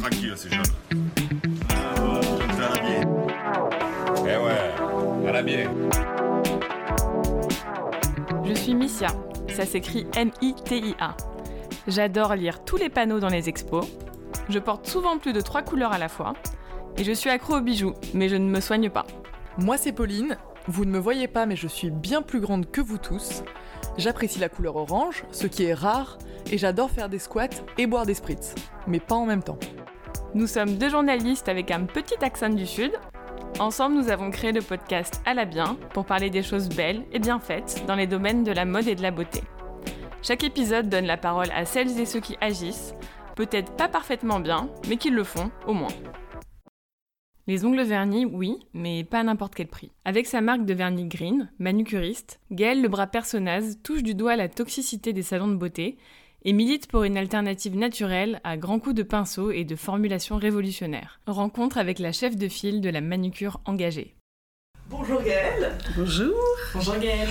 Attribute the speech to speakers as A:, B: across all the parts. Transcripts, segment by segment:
A: tranquille, c'est jeune. Ah, ça va bien. Eh ouais.
B: Je suis Missia, ça s'écrit M-I-T-I-A. J'adore lire tous les panneaux dans les expos. Je porte souvent plus de trois couleurs à la fois. Et je suis accro aux bijoux, mais je ne me soigne pas.
C: Moi c'est Pauline, vous ne me voyez pas mais je suis bien plus grande que vous tous. J'apprécie la couleur orange, ce qui est rare, et j'adore faire des squats et boire des spritz, mais pas en même temps.
B: Nous sommes deux journalistes avec un petit accent du Sud. Ensemble, nous avons créé le podcast À la bien pour parler des choses belles et bien faites dans les domaines de la mode et de la beauté. Chaque épisode donne la parole à celles et ceux qui agissent, peut-être pas parfaitement bien, mais qui le font au moins. Les ongles vernis, oui, mais pas à n'importe quel prix. Avec sa marque de vernis green, manucuriste, Gaël Lebras Personnaz touche du doigt la toxicité des salons de beauté et milite pour une alternative naturelle à grands coups de pinceau et de formulations révolutionnaires. Rencontre avec la chef de file de la manucure engagée.
C: Bonjour Gaëlle
D: Bonjour.
B: Bonjour Gaël.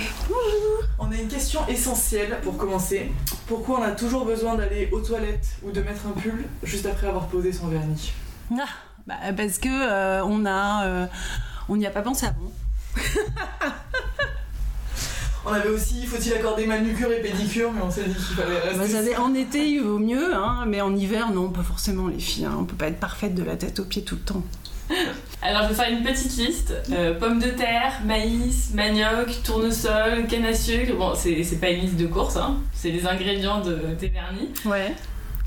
C: On a une question essentielle pour commencer. Pourquoi on a toujours besoin d'aller aux toilettes ou de mettre un pull juste après avoir posé son vernis?
D: Ah, bah, parce que euh, on a, euh, on n'y a pas pensé avant.
C: On avait aussi, faut-il accorder manucure et pédicure, mais on s'est dit qu'il fallait rester...
D: Bah, en été, il vaut mieux, hein, mais en hiver, non, pas forcément les filles. hein. On peut pas être parfaite de la tête aux pieds tout le temps.
B: Alors je vais faire une petite liste. Euh, pommes de terre, maïs, manioc, tournesol, canne à sucre. Bon, c'est c'est pas une liste de courses, hein. c'est les ingrédients de tes vernis.
D: Ouais.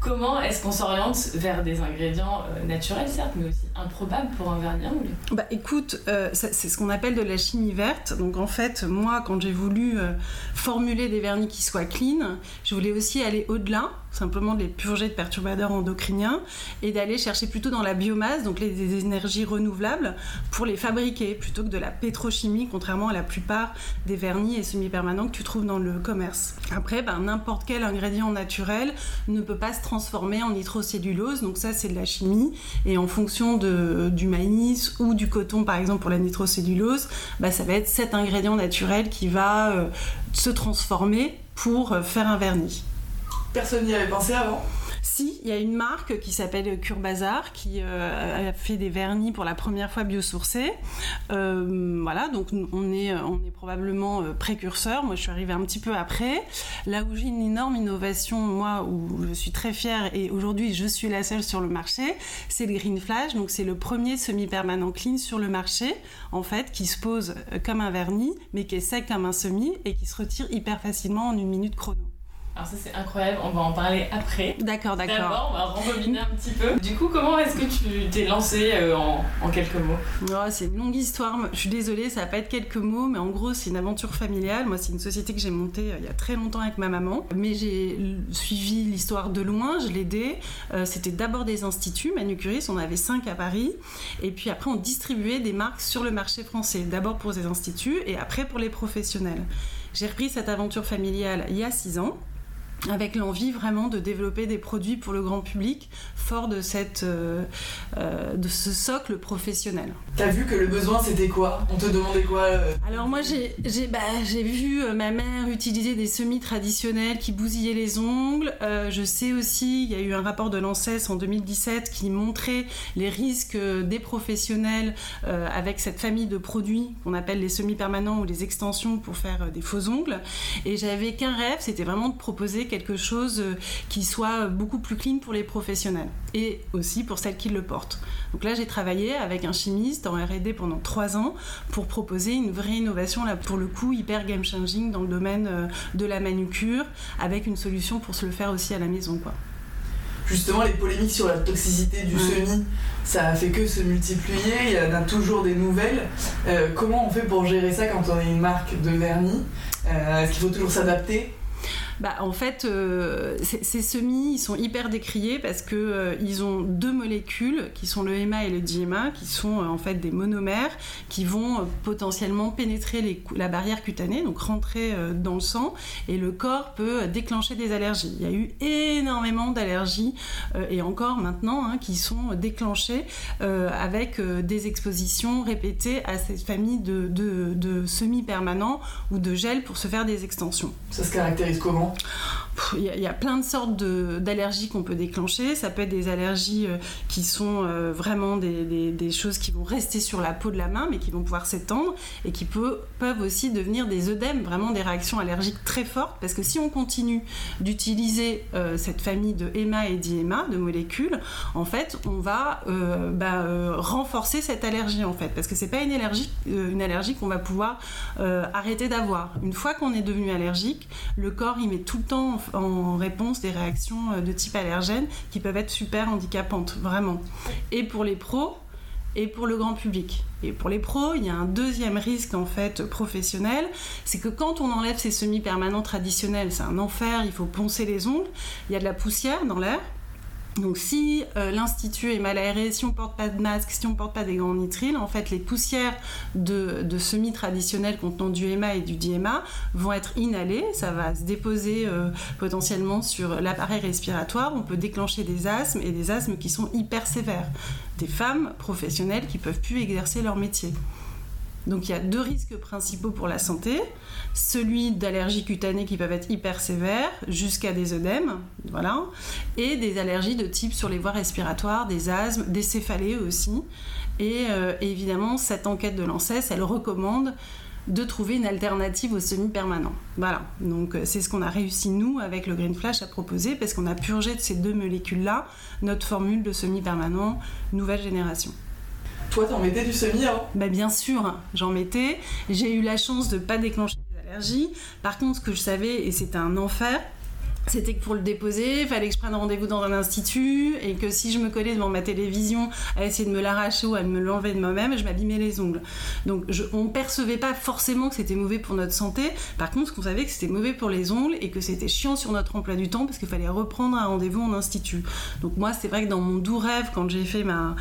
B: Comment est-ce qu'on s'oriente vers des ingrédients euh, naturels, certes, mais aussi improbables pour un vernis
D: Bah écoute, euh, c'est ce qu'on appelle de la chimie verte. Donc en fait, moi, quand j'ai voulu euh, formuler des vernis qui soient clean, je voulais aussi aller au-delà, simplement de les purger de perturbateurs endocriniens et d'aller chercher plutôt dans la biomasse, donc les, des énergies renouvelables, pour les fabriquer plutôt que de la pétrochimie, contrairement à la plupart des vernis et semi-permanents que tu trouves dans le commerce. Après, ben, n'importe quel ingrédient naturel ne peut pas se transformer en nitrocellulose, donc ça c'est de la chimie, et en fonction de, du maïs ou du coton par exemple pour la nitrocellulose, bah, ça va être cet ingrédient naturel qui va euh, se transformer pour euh, faire un vernis.
C: Personne n'y avait pensé avant.
D: Si, il y a une marque qui s'appelle Cure Bazar qui euh, a fait des vernis pour la première fois biosourcés. Euh, voilà, donc on est, on est probablement euh, précurseur. Moi, je suis arrivée un petit peu après. Là où j'ai une énorme innovation, moi, où je suis très fière et aujourd'hui je suis la seule sur le marché, c'est le Green Flash. Donc c'est le premier semi-permanent clean sur le marché, en fait, qui se pose euh, comme un vernis, mais qui est sec comme un semi et qui se retire hyper facilement en une minute chrono.
B: Alors ça c'est incroyable, on va en parler après.
D: D'accord, d'accord.
B: D'abord, on va rembobiner un petit peu. Du coup, comment est-ce que tu t'es lancé euh, en, en quelques mots?
D: Oh, c'est une longue histoire. Je suis désolée, ça va pas être quelques mots, mais en gros, c'est une aventure familiale. Moi, c'est une société que j'ai montée euh, il y a très longtemps avec ma maman. Mais j'ai suivi l'histoire de loin, je l'ai aidée. Euh, C'était d'abord des instituts, manucuristes, on avait cinq à Paris. Et puis après, on distribuait des marques sur le marché français. D'abord pour les instituts et après pour les professionnels. J'ai repris cette aventure familiale il y a six ans avec l'envie vraiment de développer des produits pour le grand public, fort de, cette, euh, euh, de ce socle professionnel.
C: T'as vu que le besoin c'était quoi? On te demandait quoi euh,
D: Alors moi j'ai j'ai bah, j'ai vu ma mère utiliser des semis traditionnels qui bousillaient les ongles. Je sais aussi, il y a eu un rapport de l'ANSES en 2017 qui montrait les risques des professionnels avec cette famille de produits qu'on appelle les semi-permanents ou les extensions pour faire des faux ongles. Et j'avais qu'un rêve, c'était vraiment de proposer quelque chose euh, qui soit beaucoup plus clean pour les professionnels et aussi pour celles qui le portent. Donc là, j'ai travaillé avec un chimiste en R&D pendant trois ans pour proposer une vraie innovation, là pour le coup hyper game changing dans le domaine euh, de la manucure, avec une solution pour se le faire aussi à la maison, quoi.
C: Justement, les polémiques sur la toxicité du
D: Ouais.
C: semi, ça a fait que se multiplier, il y en a toujours des nouvelles. Euh, comment on fait pour gérer ça quand on est une marque de vernis? Euh, Est-ce qu'il faut toujours s'adapter?
D: Bah, en fait, euh, ces semis, ils sont hyper décriés parce que euh, ils ont deux molécules qui sont le HEMA et le DMA, qui sont euh, en fait des monomères qui vont euh, potentiellement pénétrer la barrière cutanée, donc rentrer dans le sang, et le corps peut déclencher des allergies. Il y a eu énormément d'allergies et encore maintenant hein, qui sont déclenchées avec des expositions répétées à cette famille de, de semi-permanents ou de gel pour se faire des extensions.
C: Ça se caractérise comment
D: Pff, il y, a plein de sortes d'allergies qu'on peut déclencher. Ça peut être des allergies euh, qui sont euh, vraiment des, choses qui vont rester sur la peau de la main, mais qui vont pouvoir s'étendre et qui peuvent aussi devenir des œdèmes, vraiment des réactions allergiques très fortes. Parce que si on continue d'utiliser euh, cette famille de EMA et d'IEMA, de molécules, en fait, on va bah, renforcer cette allergie, en fait. Parce que c'est pas une allergie, une allergie qu'on va pouvoir arrêter d'avoir. Une fois qu'on est devenu allergique, le corps, il met tout le temps en réponse des réactions euh, de type allergène qui peuvent être super handicapantes, vraiment. Et pour les pros, et pour le grand public. Et pour les pros, il y a un deuxième risque en fait professionnel, c'est que quand on enlève ces semi-permanents traditionnels, c'est un enfer, il faut poncer les ongles, il y a de la poussière dans l'air, donc si euh, l'institut est mal aéré, si on porte pas de masque, si on porte pas des gants nitrile, en fait les poussières de, semis traditionnels contenant du EMA et du DMA vont être inhalées, ça va se déposer euh, potentiellement sur l'appareil respiratoire, on peut déclencher des asthmes et des asthmes qui sont hyper sévères, des femmes professionnelles qui peuvent plus exercer leur métier. Donc il y a deux risques principaux pour la santé, celui d'allergies cutanées qui peuvent être hyper sévères jusqu'à des œdèmes, voilà, et des allergies de type sur les voies respiratoires, des asthmes, des céphalées aussi. Et euh, évidemment, cette enquête de l'ANSES, elle recommande de trouver une alternative au semi-permanent. Voilà, donc euh, c'est ce qu'on a réussi nous avec le Green Flash à proposer parce qu'on a purgé de ces deux molécules-là notre formule de semi-permanent nouvelle génération.
C: Toi, t'en mettais du semi hein
D: bah, Bien sûr, j'en mettais. J'ai eu la chance de ne pas déclencher des allergies. Par contre, ce que je savais, et c'était un enfer, c'était que pour le déposer, il fallait que je prenne rendez-vous dans un institut et que si je me collais devant ma télévision à essayer de me l'arracher ou à me l'enlever de moi-même, je m'abîmais les ongles. Donc on ne percevait pas forcément que c'était mauvais pour notre santé. Par contre, qu'on savait que c'était mauvais pour les ongles et que c'était chiant sur notre emploi du temps parce qu'il fallait reprendre un rendez-vous en institut. Donc moi, c'est vrai que dans mon doux rêve, quand j'ai fait ma,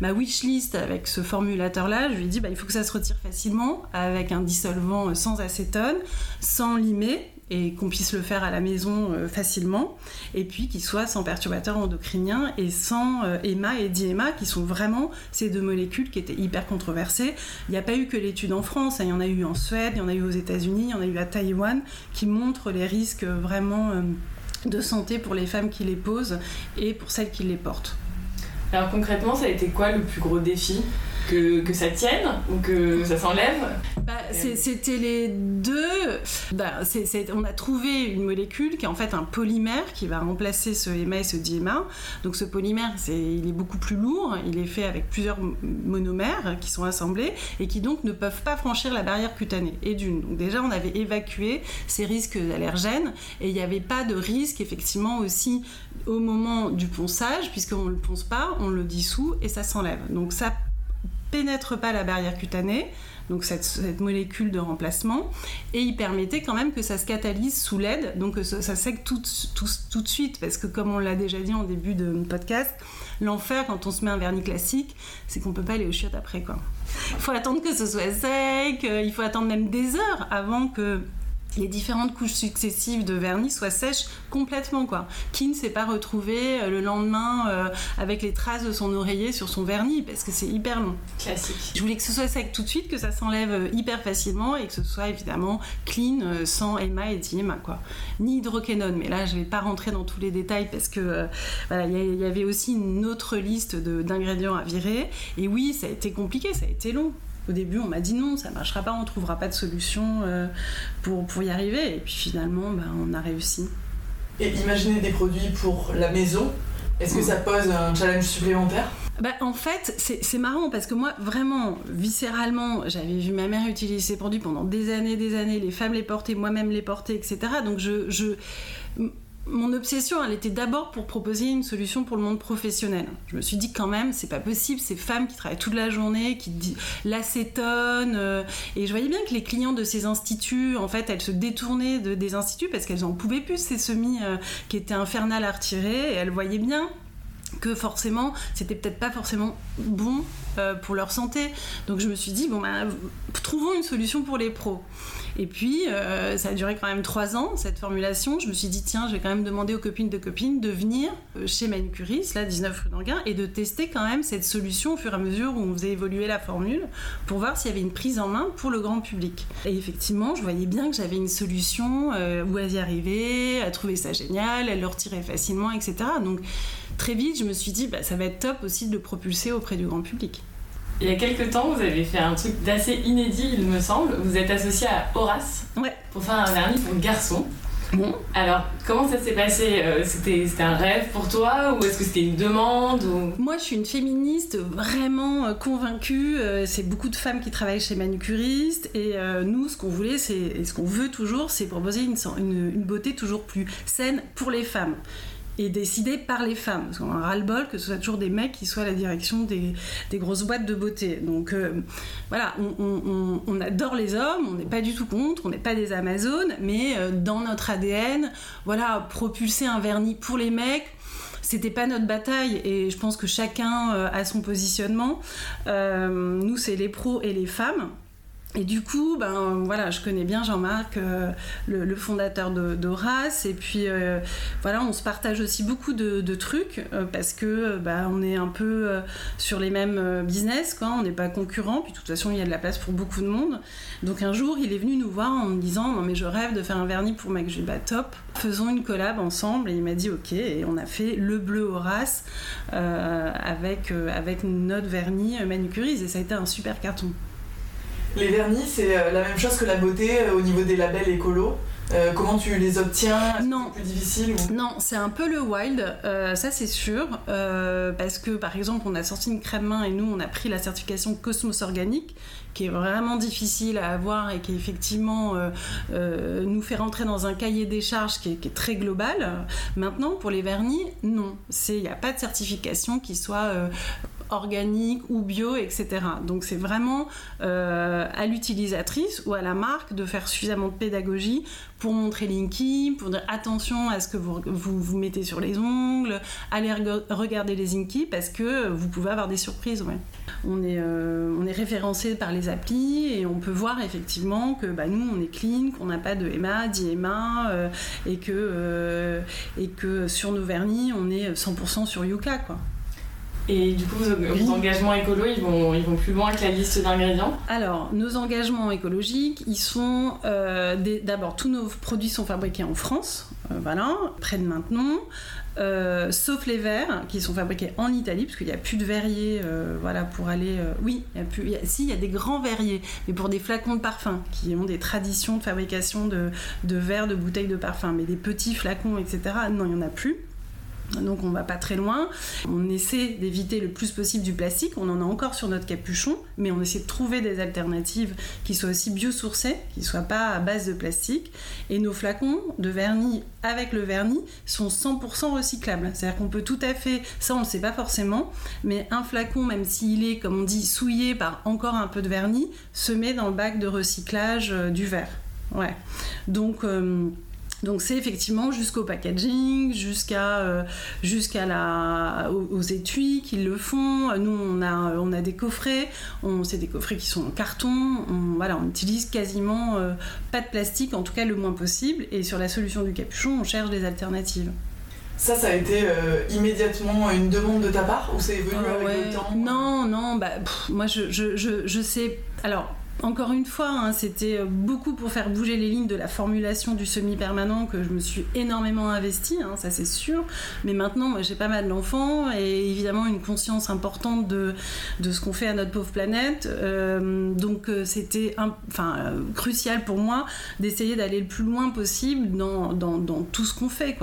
D: ma wish list avec ce formulateur-là, je lui ai dit bah, il faut que ça se retire facilement avec un dissolvant sans acétone, sans limer et qu'on puisse le faire à la maison euh, facilement, et puis qu'il soit sans perturbateur endocrinien et sans euh, EMA et DMA, qui sont vraiment ces deux molécules qui étaient hyper controversées. Il n'y a pas eu que l'étude en France, hein. il y en a eu en Suède, il y en a eu aux États-Unis, il y en a eu à Taïwan, qui montrent les risques vraiment euh, de santé pour les femmes qui les posent et pour celles qui les portent.
B: Alors concrètement, ça a été quoi le plus gros défi? Que, ça tienne ou que ça s'enlève
D: bah, C'était les deux. Bah, on a trouvé une molécule qui est en fait un polymère qui va remplacer ce EMA et ce DMA. Donc ce polymère, il est beaucoup plus lourd, il est fait avec plusieurs monomères qui sont assemblés et qui donc ne peuvent pas franchir la barrière cutanée. Et d'une. Donc déjà, on avait évacué ces risques allergènes et il n'y avait pas de risque effectivement aussi au moment du ponçage, puisqu'on ne le ponce pas, on le dissout et ça s'enlève. Donc ça pénètre pas la barrière cutanée, donc cette, molécule de remplacement, et il permettait quand même que ça se catalyse sous l'aide, donc que ça, sèque tout, tout, de suite, parce que comme on l'a déjà dit en début de podcast, l'enfer quand on se met un vernis classique, c'est qu'on peut pas aller aux chiottes après quoi. Il faut attendre que ce soit sec, euh, il faut attendre même des heures avant que les différentes couches successives de vernis soient sèches complètement quoi. Qui ne s'est pas retrouvé euh, le lendemain euh, avec les traces de son oreiller sur son vernis parce que c'est hyper long.
B: Classique.
D: Je voulais que ce soit sec tout de suite, que ça s'enlève euh, hyper facilement et que ce soit évidemment clean sans EMA et DIEMA quoi. Ni hydroquinone, mais là je vais pas rentrer dans tous les détails parce que voilà, il y, avait aussi une autre liste d'ingrédients à virer et oui, ça a été compliqué, ça a été long. Au début, on m'a dit non, ça marchera pas, on trouvera pas de solution euh, pour, pour y arriver. Et puis finalement, ben, on a réussi.
C: Et imaginer des produits pour la maison, est-ce que ça pose un challenge supplémentaire?
D: Bah, en fait, c'est marrant parce que moi, vraiment, viscéralement, j'avais vu ma mère utiliser ces produits pendant des années, des années, les femmes les portaient, moi-même les porter, etc. Donc je, je mon obsession, elle était d'abord pour proposer une solution pour le monde professionnel. Je me suis dit quand même, c'est pas possible, ces femmes qui travaillent toute la journée, qui l'acétone, euh, et je voyais bien que les clients de ces instituts, en fait, elles se détournaient de, des instituts parce qu'elles en pouvaient plus ces semis euh, qui étaient infernales à retirer, et elles voyaient bien que forcément c'était peut-être pas forcément bon euh, pour leur santé. Donc je me suis dit bon bah, trouvons une solution pour les pros. Et puis euh, ça a duré quand même trois ans cette formulation. Je me suis dit tiens je vais quand même demander aux copines de copines de venir euh, chez Manucuris là 19 rue d'Anguin et de tester quand même cette solution au fur et à mesure où on faisait évoluer la formule pour voir s'il y avait une prise en main pour le grand public. Et effectivement je voyais bien que j'avais une solution où elles y arrivaient, elles trouvaient ça génial, elles le retiraient facilement etc. Donc très vite, je me suis dit, bah, ça va être top aussi de le propulser auprès du grand public.
B: Il y a quelques temps, vous avez fait un truc d'assez inédit, il me semble. Vous êtes associé à Horace
D: ouais.
B: pour faire un vernis pour garçons. Bon. Alors, comment ça s'est passé euh, C'était un rêve pour toi ou est-ce que c'était une demande
D: Moi, je suis une féministe vraiment euh, convaincue. Euh, c'est beaucoup de femmes qui travaillent chez manucuristes et nous, ce qu'on voulait, c'est et ce qu'on veut toujours, c'est proposer une, une, une beauté toujours plus saine pour les femmes et décidé par les femmes. Parce qu'on a ras-le-bol que ce soit toujours des mecs qui soient la direction des, grosses boîtes de beauté. Donc euh, voilà, on, adore les hommes, on n'est pas du tout contre, on n'est pas des Amazones, mais euh, dans notre ADN, voilà, propulser un vernis pour les mecs, c'était pas notre bataille et je pense que chacun euh, a son positionnement. nous, c'est les pros et les femmes. Et du coup, ben voilà, je connais bien Jean-Marc, euh, le, fondateur d'Horace, et puis euh, voilà, on se partage aussi beaucoup de, trucs euh, parce que ben, on est un peu sur les mêmes business, quoi. On n'est pas concurrents, puis de toute façon, il y a de la place pour beaucoup de monde. Donc un jour, il est venu nous voir en me disant, non mais je rêve de faire un vernis pour bah top, faisons une collab ensemble. Et il m'a dit, ok, et on a fait le bleu Horace avec avec notre vernis manucurise, et ça a été un super carton.
C: Les vernis, c'est euh, la même chose que la beauté euh, au niveau des labels écolos. Euh, comment tu les obtiens?
D: Non.
C: C'est plus difficile
D: Non, c'est un peu le wild, ça c'est sûr. parce que par exemple, on a sorti une crème main et nous on a pris la certification Cosmos Organique, qui est vraiment difficile à avoir et qui effectivement nous fait rentrer dans un cahier des charges qui est, qui est très global. Maintenant, pour les vernis, non. Il n'y a pas de certification qui soit organique ou bio, etc. Donc c'est vraiment euh, à l'utilisatrice ou à la marque de faire suffisamment de pédagogie pour montrer Linky, pour dire attention à ce que vous vous, mettez sur les ongles, allez regarder les Inky parce que vous pouvez avoir des surprises. On, est, euh, est référencé par les applis et on peut voir effectivement que bah, nous on est clean, qu'on n'a pas de EMA, d'IEMA euh, et, que, et que sur nos vernis on est 100% sur Yuka. Quoi.
B: Et du coup, vos, engagements écolo, ils vont, ils vont plus loin que la liste d'ingrédients?
D: Alors, nos engagements écologiques, ils sont euh, d'abord, tous nos produits sont fabriqués en France, euh, voilà, près de Maintenon. Euh, sauf les verres qui sont fabriqués en Italie, parce qu'il n'y a plus de verriers voilà, pour aller. oui, il y a plus. si, il y a des grands verriers, mais pour des flacons de parfum qui ont des traditions de fabrication de, de verres, de bouteilles de parfum, mais des petits flacons, etc. Non, il n'y en a plus. Donc on va pas très loin. On essaie d'éviter le plus possible du plastique. On en a encore sur notre capuchon, mais on essaie de trouver des alternatives qui soient aussi biosourcées, qui soient pas à base de plastique. Et nos flacons de vernis avec le vernis sont 100% recyclables. C'est-à-dire qu'on peut tout à fait, ça on ne sait pas forcément, mais un flacon, même s'il est, comme on dit, souillé par encore un peu de vernis, se met dans le bac de recyclage euh, du verre. Ouais. Donc euh, donc c'est effectivement jusqu'au packaging, jusqu'à euh, jusqu'à la aux, étuis qui le font. Nous on a on a des coffrets, on c'est des coffrets qui sont en carton. On, voilà, on utilise quasiment euh, pas de plastique, en tout cas le moins possible. Et sur la solution du capuchon, on cherche des alternatives.
C: Ça, ça a été euh, immédiatement une demande de ta part ou c'est venu ah avec le temps?
D: Non, non, bah moi je, je, je, je sais. Alors encore une fois, hein, c'était beaucoup pour faire bouger les lignes de la formulation du semi-permanent que je me suis énormément investie, hein, ça c'est sûr. Mais maintenant, moi j'ai pas mal d'enfants et évidemment une conscience importante de, ce qu'on fait à notre pauvre planète. Euh, donc euh, c'était enfin, euh, crucial pour moi d'essayer d'aller le plus loin possible dans tout ce qu'on fait.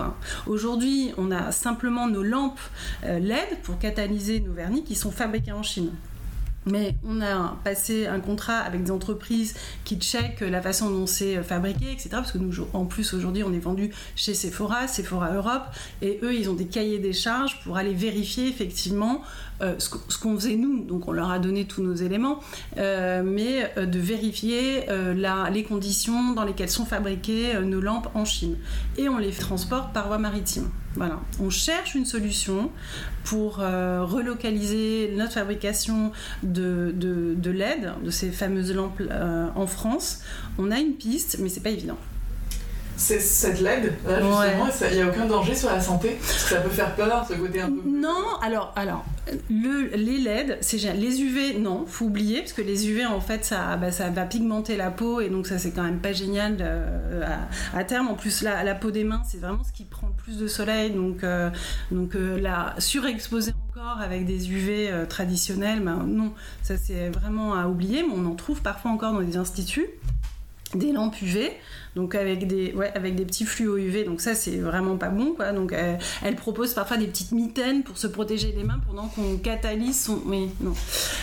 D: Aujourd'hui, on a simplement nos lampes LED pour catalyser nos vernis qui sont fabriqués en Chine. Mais on a passé un contrat avec des entreprises qui checkent la façon dont c'est fabriqué, etc. Parce que nous, en plus, aujourd'hui, on est vendu chez Sephora, Sephora Europe, et eux, ils ont des cahiers des charges pour aller vérifier effectivement euh, ce qu'on faisait nous. Donc, on leur a donné tous nos éléments, euh, mais euh, de vérifier les conditions dans lesquelles sont fabriquées nos lampes en Chine. Et on les transporte par voie maritime. Voilà, on cherche une solution pour euh, relocaliser notre fabrication de, de, LED, de ces fameuses lampes euh, en France. On a une piste, mais c'est pas évident.
C: C'est cette LED, là justement, il n'y a aucun danger sur la santé Parce que ça peut faire peur, ce côté un peu.
D: Non, alors, alors le, les LED, c'est Les UV, non, faut oublier, parce que les UV, en fait, ça, bah, ça va pigmenter la peau, et donc ça, c'est quand même pas génial euh, à, terme. En plus, la, la peau des mains, c'est vraiment ce qui prend le plus de soleil, donc, euh, donc euh, la surexposer encore avec des UV traditionnels, ben, non, ça, c'est vraiment à oublier, mais on en trouve parfois encore dans des instituts des lampes UV donc avec des, ouais, avec des petits fluos UV, donc ça c'est vraiment pas bon quoi. Donc euh, elle propose parfois des petites mitaines pour se protéger les mains pendant qu'on catalyse son. Oui, non.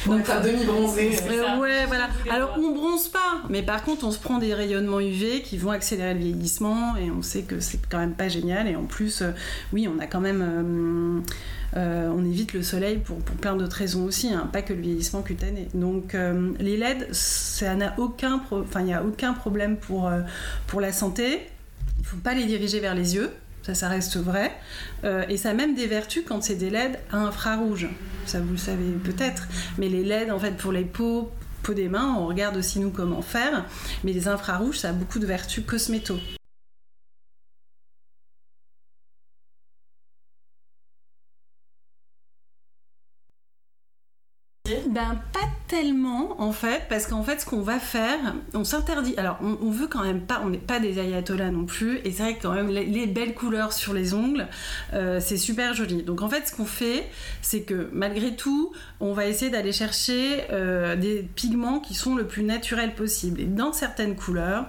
C: Donc un demi bronzé.
D: Euh, ouais, voilà. Alors on bronze pas, mais par contre on se prend des rayonnements UV qui vont accélérer le vieillissement et on sait que c'est quand même pas génial. Et en plus, euh, oui, on a quand même. on évite le soleil pour, pour plein d'autres raisons aussi, hein, pas que le vieillissement cutané. Donc les LED, ça n'a aucun, enfin il n'y a aucun problème pour pour la santé, il ne faut pas les diriger vers les yeux, ça, ça reste vrai. Euh, et ça a même des vertus quand c'est des LED à infrarouge. Ça, vous le savez peut-être. Mais les LED, en fait, pour les peaux, peau des mains, on regarde aussi nous comment faire. Mais les infrarouges, ça a beaucoup de vertus cosméto. Ben tellement en fait, parce qu'en fait ce qu'on va faire, on s'interdit. Alors on, veut quand même pas, on n'est pas des ayatollahs non plus, et c'est vrai que quand même les, belles couleurs sur les ongles, euh, c'est super joli. Donc en fait ce qu'on fait, c'est que malgré tout, on va essayer d'aller chercher euh, des pigments qui sont le plus naturels possible. Et dans certaines couleurs,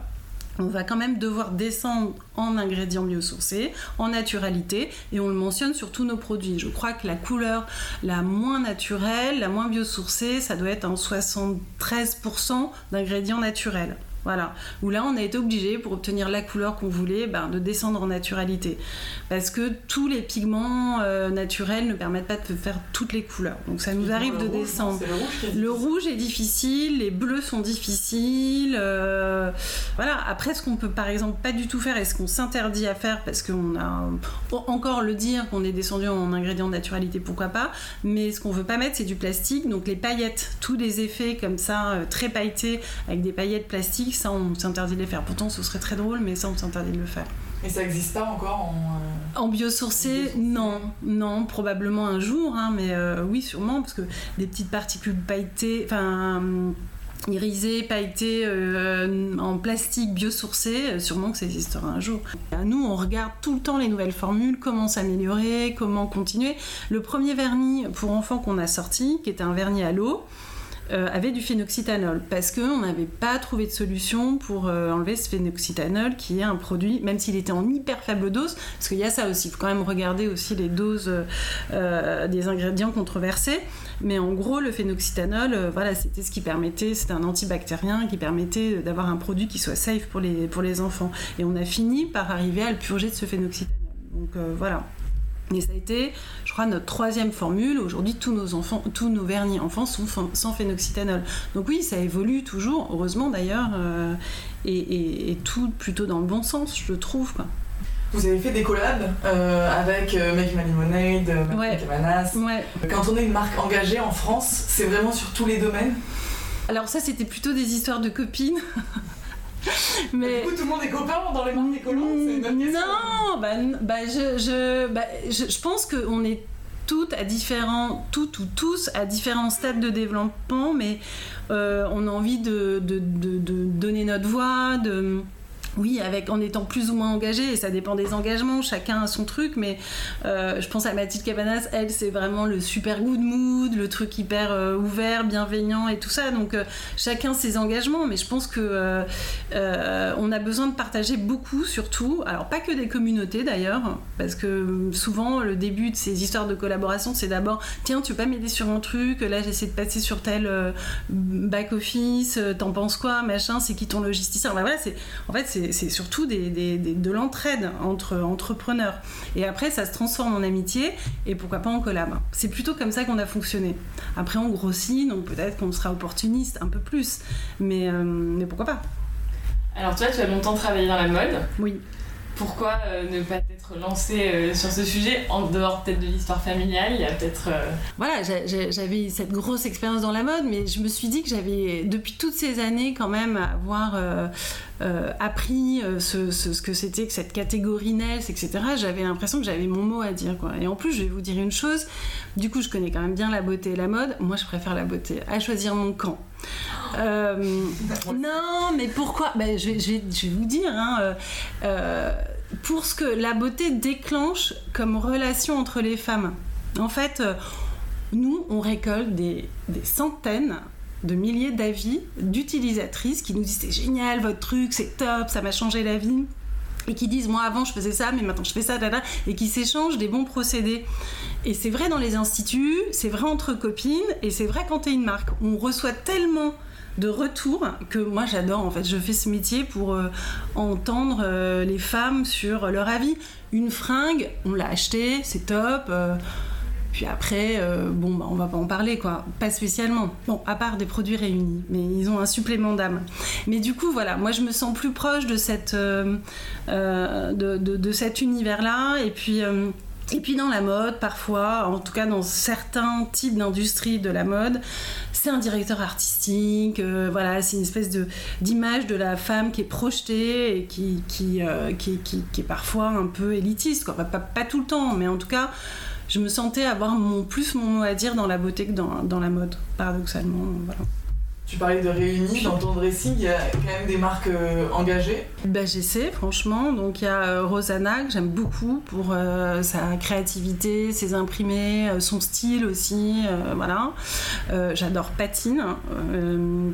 D: on va quand même devoir descendre en ingrédients biosourcés, en naturalité, et on le mentionne sur tous nos produits. Je crois que la couleur la moins naturelle, la moins biosourcée, ça doit être en 73% d'ingrédients naturels. Voilà. Où là, on a été obligé, pour obtenir la couleur qu'on voulait, ben, de descendre en naturalité. Parce que tous les pigments euh, naturels ne permettent pas de faire toutes les couleurs. Donc ça nous arrive de descendre. Le rouge, est difficile, les bleus sont difficiles. Euh, voilà. Après, ce qu'on peut par exemple pas du tout faire et ce qu'on s'interdit à faire, parce qu'on a encore le dire qu'on est descendu en ingrédients de naturalité, pourquoi pas. Mais ce qu'on veut pas mettre, c'est du plastique. Donc les paillettes, tous les effets comme ça, euh, très pailletés, avec des paillettes plastiques ça on s'interdit de les faire. Pourtant, ce serait très drôle, mais ça on s'interdit de le faire.
C: Et ça n'existe pas encore
D: en. Euh, en biosourcé, non, non, probablement un jour, hein, mais euh, oui, sûrement, parce que des petites particules pailletées, enfin irisées, pailletées euh, en plastique biosourcé, sûrement que ça existera un jour. Nous, on regarde tout le temps les nouvelles formules, comment s'améliorer, comment continuer. Le premier vernis pour enfants qu'on a sorti, qui était un vernis à l'eau, euh, avait du phénoxytanol parce qu'on n'avait pas trouvé de solution pour euh, enlever ce phénoxytanol qui est un produit, même s'il était en hyper faible dose, parce qu'il y a ça aussi, il faut quand même regarder aussi les doses euh, des ingrédients controversés. Mais en gros, le phénoxytanol, voilà, c'était ce qui permettait, c'était un antibactérien qui permettait d'avoir un produit qui soit safe pour les, pour les enfants. Et on a fini par arriver à le purger de ce phénoxytanol. Donc voilà. Et ça a été, je crois, notre troisième formule. Aujourd'hui, tous nos enfants, tous nos vernis enfants sont sans phénoxytanol. Donc oui, ça évolue toujours, heureusement d'ailleurs, euh, et, tout plutôt dans le bon sens, je trouve.
C: Vous avez fait des collabs euh, avec euh, Make My Lemonade,
D: ouais.
C: Ouais. Quand on est une marque engagée en France, c'est vraiment sur tous les domaines?
D: Alors ça, c'était plutôt des histoires de copines.
C: Mais... Du coup, tout le monde est copain dans les marques écolo
D: Non, bah, bah, je, je, bah, je, je pense qu'on est toutes à différents, toutes ou tous à différents stades de développement, mais euh, on a envie de, de, de, de donner notre voix, de oui, avec en étant plus ou moins engagé, et ça dépend des engagements, chacun a son truc, mais euh, je pense à Mathilde Cabanas, elle, c'est vraiment le super good mood, le truc hyper euh, ouvert, bienveillant et tout ça. Donc euh, chacun ses engagements, mais je pense que on a besoin de partager beaucoup, surtout. Alors pas que des communautés d'ailleurs, parce que souvent le début de ces histoires de collaboration, c'est d'abord tiens, tu veux pas m'aider sur un truc, là j'essaie de passer sur tel back office, t'en penses quoi, machin, c'est qui ton logisticien. voilà, c'est en fait c'est c'est surtout de l'entraide entre entrepreneurs. Et après, ça se transforme en amitié et pourquoi pas en collab. C'est plutôt comme ça qu'on a fonctionné. Après, on grossit, donc peut-être qu'on sera opportuniste un peu plus. Mais, euh, mais pourquoi pas?
B: Alors toi, tu as longtemps travaillé dans la mode.
D: Oui.
B: pourquoi euh, ne pas être lancé euh, sur ce sujet en dehors peut-être de l'histoire familiale Il y a peut-être. euh,
D: Voilà, j'a- j'a- j'avais cette grosse expérience dans la mode, mais je me suis dit que j'avais, depuis toutes ces années, quand même, avoir euh, euh, appris ce, ce- ce que c'était que cette catégorie Nels, etc. J'avais l'impression que j'avais mon mot à dire. Quoi. Et en plus, je vais vous dire une chose, du coup, je connais quand même bien la beauté et la mode. Moi, je préfère la beauté. À choisir mon camp. Euh, non, mais pourquoi? Ben, je, vais, je vais- je vais vous dire. hein, euh, euh, pour ce que la beauté déclenche comme relation entre les femmes. En fait, euh, nous, on récolte des, centaines de milliers d'avis d'utilisatrices qui nous disent c'est génial votre truc, c'est top, ça m'a changé la vie. Et qui disent moi avant je faisais ça, mais maintenant je fais ça, et qui s'échangent des bons procédés. Et c'est vrai dans les instituts, c'est vrai entre copines, et c'est vrai quand t'es une marque. On reçoit tellement de retours que moi j'adore en fait. Je fais ce métier pour euh, entendre euh, les femmes sur leur avis. Une fringue, on l'a achetée, c'est top. euh, puis après, bon, bah, on va pas en parler, quoi. Pas spécialement. Bon, à part des produits réunis, mais ils ont un supplément d'âme. Mais du coup, voilà, moi je me sens plus proche de, cette, de, cet univers-là. Et puis. Et puis dans la mode, parfois, en tout cas dans certains types d'industries de la mode, c'est un directeur artistique, euh, voilà, c'est une espèce d'image de la femme qui est projetée et qui, qui, euh, qui, est parfois un peu élitiste, quoi. Pas, tout le temps, mais en tout cas, je me sentais avoir plus mon mot à dire dans la beauté que dans, la mode, paradoxalement.
C: Tu parlais de réunis dans ton dressing, il y a quand même des marques euh, engagées.
D: Bah, j'essaie, franchement. Donc, il y a euh, Rosanna, que j'aime beaucoup pour euh, sa créativité, ses imprimés, euh, son style aussi. voilà. J'adore Patine,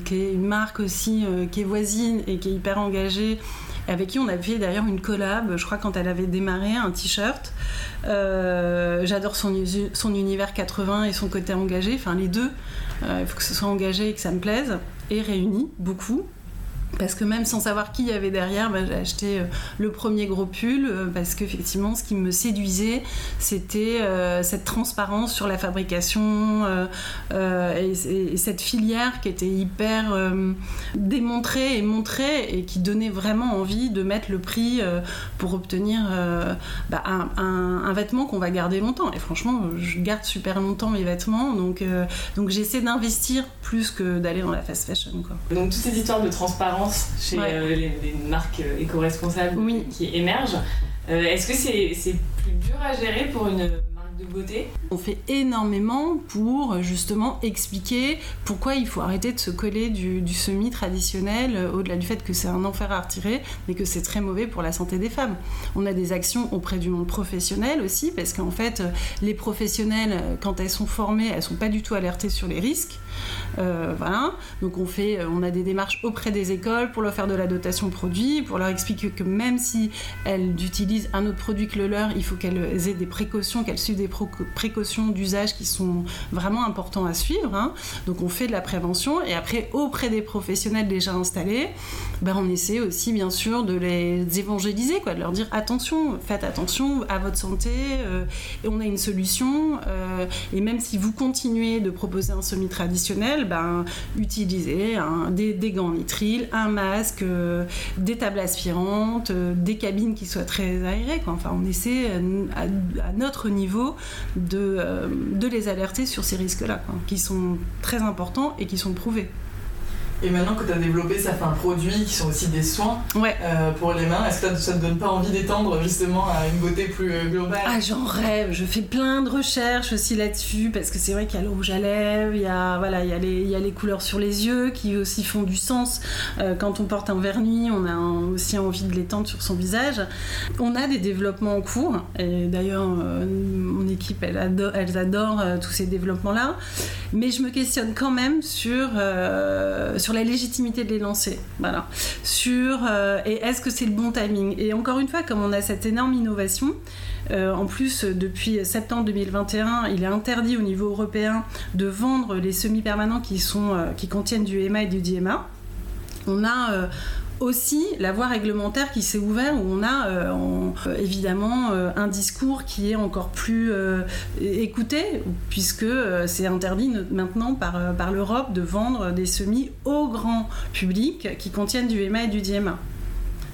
D: qui est une marque aussi qui est voisine et qui est hyper engagée. Avec qui on a fait d'ailleurs une collab, je crois, quand elle avait démarré, un t-shirt. Euh, J'adore son, son univers 80 et son côté engagé, enfin les deux. Euh, Il faut que ce soit engagé et que ça me plaise. Et réuni, beaucoup. Parce que même sans savoir qui il y avait derrière, bah, j'ai acheté euh, le premier gros pull euh, parce qu'effectivement, ce qui me séduisait, c'était euh, cette transparence sur la fabrication et, et- et cette filière qui était hyper démontrée et montrée et qui donnait vraiment envie de mettre le prix pour obtenir bah, un, vêtement qu'on va garder longtemps. Et franchement, je garde super longtemps mes vêtements, donc, donc j'essaie d'investir plus que d'aller dans la fast fashion. Quoi.
B: Donc toutes ces histoires de transparence chez
D: Ouais.
B: euh, les, les marques euh, éco-responsables
D: Oui.
B: qui émergent, euh, est-ce que c'est plus dur à gérer pour une marque de beauté?
D: On fait énormément pour justement expliquer pourquoi il faut arrêter de se coller du, du semi traditionnel, au-delà du fait que c'est un enfer à retirer, mais que c'est très mauvais pour la santé des femmes. On a des actions auprès du monde professionnel aussi, parce qu'en fait, les professionnels, quand elles sont formées, elles sont pas du tout alertées sur les risques. Euh, voilà. Donc on fait, euh, on a des démarches auprès des écoles pour leur faire de la dotation produit, pour leur expliquer que même si elles utilisent un autre produit que le leur, il faut qu'elles aient des précautions, qu'elles suivent des précautions d'usage qui sont vraiment importants à suivre. hein. Donc on fait de la prévention et après auprès des professionnels déjà installés, ben, on essaie aussi bien sûr de les évangéliser, quoi, de leur dire attention, faites attention à votre santé, euh, et on a une solution. et même si vous continuez de proposer un semi traditionnel, ben, utilisez un- des, gants nitrile, un masque, euh, des tables aspirantes, euh, des cabines qui soient très aérées. Enfin, on essaie euh, à, notre niveau de, les alerter sur ces risques-là, qui sont très importants et qui sont prouvés.
C: Et maintenant que tu as développé certains produits qui sont aussi des soins
D: Ouais.
C: euh, pour les mains, est-ce que ça te donne pas envie d'étendre justement à une beauté plus euh, globale?
D: Ah, j'en rêve. Je fais plein de recherches aussi là-dessus parce que c'est vrai qu'il y a le rouge à lèvres, il y a voilà, il y a les, il y a les couleurs sur les yeux qui aussi font du sens. Euh, quand on porte un vernis, on a un- aussi envie de l'étendre sur son visage. On a des développements en cours et d'ailleurs euh, mon équipe elle adore, elles adorent tous ces développements-là. Mais je me questionne quand même sur sur la légitimité de les lancer. Voilà. Sur euh, et est-ce que c'est le bon timing? Et encore une fois, comme on a cette énorme innovation. Euh, en plus, depuis septembre 2021, il est interdit au niveau européen de vendre les semi-permanents qui, sont, euh, qui contiennent du EMA et du DMA. On a aussi la voie réglementaire qui s'est ouverte où on a euh, euh, évidemment euh, un discours qui est encore plus écouté puisque c'est interdit maintenant par, par l'Europe de vendre des semis au grand public qui contiennent du EMA et du DMA.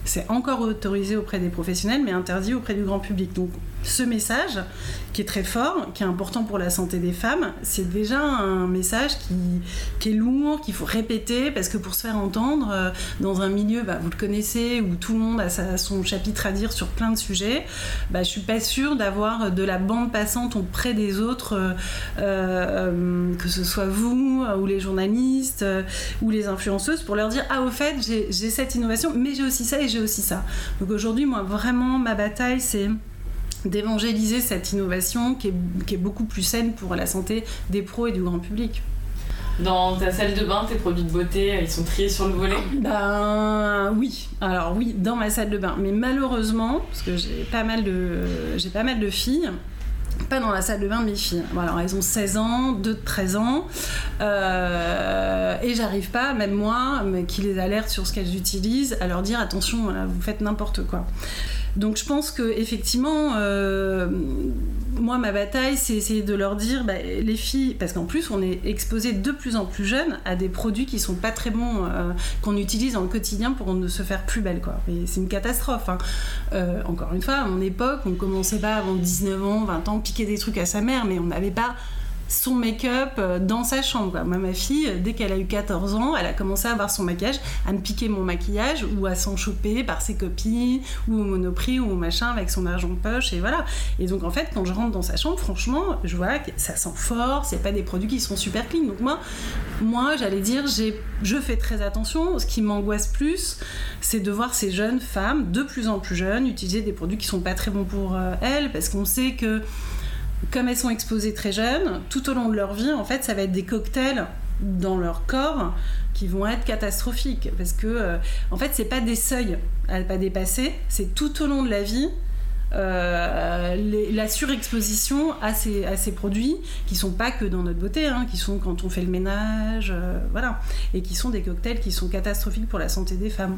D: C'est encore autorisé auprès des professionnels, mais interdit auprès du grand public. Donc ce message, qui est très fort, qui est important pour la santé des femmes, c'est déjà un message qui, est lourd, qu'il faut répéter, parce que pour se faire entendre euh, dans un milieu, bah, vous le connaissez, où tout le monde a son chapitre à dire sur plein de sujets, bah, je suis pas sûre d'avoir de la bande passante auprès des autres, euh, euh, que ce soit vous, ou les journalistes, ou les influenceuses, pour leur dire, ah au fait, j'ai cette innovation, mais j'ai aussi ça et j'ai aussi ça. Donc aujourd'hui, moi, vraiment, ma bataille, c'est d'évangéliser cette innovation qui est, qui est beaucoup plus saine pour la santé des pros et du grand public.
B: Dans ta salle de bain, tes produits de beauté, ils sont triés sur le volet?
D: Ben oui, alors oui, dans ma salle de bain. Mais malheureusement, parce que j'ai pas mal de, j'ai pas mal de filles, pas dans la salle de bain de mes filles. Bon, alors elles ont 16 ans, 2 de 13 ans, euh, et j'arrive pas, même moi, mais qui les alerte sur ce qu'elles utilisent, à leur dire attention, voilà, vous faites n'importe quoi. Donc je pense que effectivement, euh, moi ma bataille, c'est essayer de leur dire, bah, les filles, parce qu'en plus on est exposé de plus en plus jeunes à des produits qui sont pas très bons, euh, qu'on utilise dans le quotidien pour ne se faire plus belle, quoi. C'est une catastrophe. hein. Euh, encore une fois, à mon époque, on commençait pas avant 19 ans, 20 ans, piquer des trucs à sa mère, mais on n'avait pas son make-up euh, dans sa chambre. Moi, ma fille, dès qu'elle a eu 14 ans, elle a commencé à avoir son maquillage, à me piquer mon maquillage ou à s'en choper par ses copines ou au monoprix ou au machin avec son argent de poche et voilà. Et donc en fait, quand je rentre dans sa chambre, franchement, je vois que ça sent fort, c'est pas des produits qui sont super clean. Donc moi, moi, j'allais dire, je fais très attention. Ce qui m'angoisse plus, c'est de voir ces jeunes femmes, de plus en plus jeunes, utiliser des produits qui sont pas très bons pour euh, elles, parce qu'on sait que comme elles sont exposées très jeunes, tout au long de leur vie, en fait, ça va être des cocktails dans leur corps qui vont être catastrophiques parce que euh, en fait c'est pas des seuils à ne pas dépasser c'est tout au long de la vie euh, la surexposition à ces, à ces produits qui sont pas que dans notre beauté, hein, qui sont quand on fait le ménage, euh, voilà, et qui sont des cocktails qui sont catastrophiques pour la santé des femmes.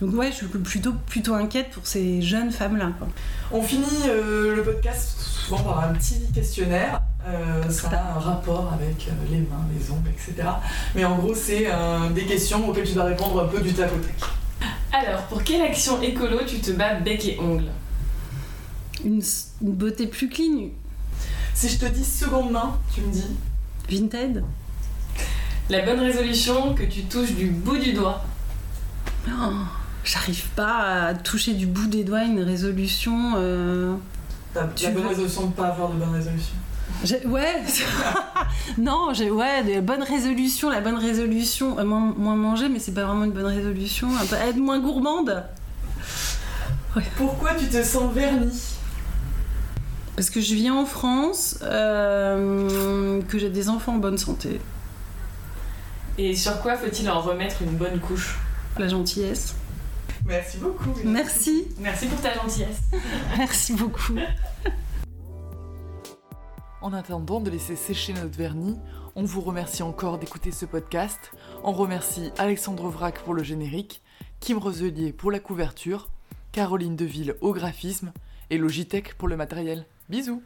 D: Donc ouais, je suis plutôt, plutôt inquiète pour ces jeunes femmes-là. quoi.
C: On finit euh, le podcast souvent par un petit questionnaire. Euh, ça a un rapport avec euh, les mains, les ongles, etc. Mais en gros, c'est euh, des questions auxquelles tu dois répondre un peu du tac au tac.
B: Alors, pour quelle action écolo tu te bats bec et ongles?
D: Une, une beauté plus clean,
C: Si je te dis seconde main, tu me dis?
D: Vinted.
B: La bonne résolution que tu touches du bout du doigt.
D: Oh, J'arrive pas à toucher du bout des doigts une résolution. euh,
C: la,
D: Tu
C: la bonne résolution de ne pas avoir de bonne résolution.
D: j'ai- Ouais, non, j'ai ouais, des bonnes résolutions. La bonne résolution, euh, moins, moins manger, mais c'est pas vraiment une bonne résolution. Un peu être moins gourmande.
C: Pourquoi tu te sens verni
D: Parce que je vis en France, euh, que j'ai des enfants en bonne santé.
B: Et sur quoi faut-il en remettre une bonne couche?
D: La gentillesse.
C: Merci beaucoup.
D: Merci,
B: Merci pour ta gentillesse.
D: merci beaucoup.
C: En attendant de laisser sécher notre vernis, on vous remercie encore d'écouter ce podcast. On remercie Alexandre Vrac pour le générique, Kim Roselier pour la couverture, Caroline Deville au graphisme et Logitech pour le matériel. Bisous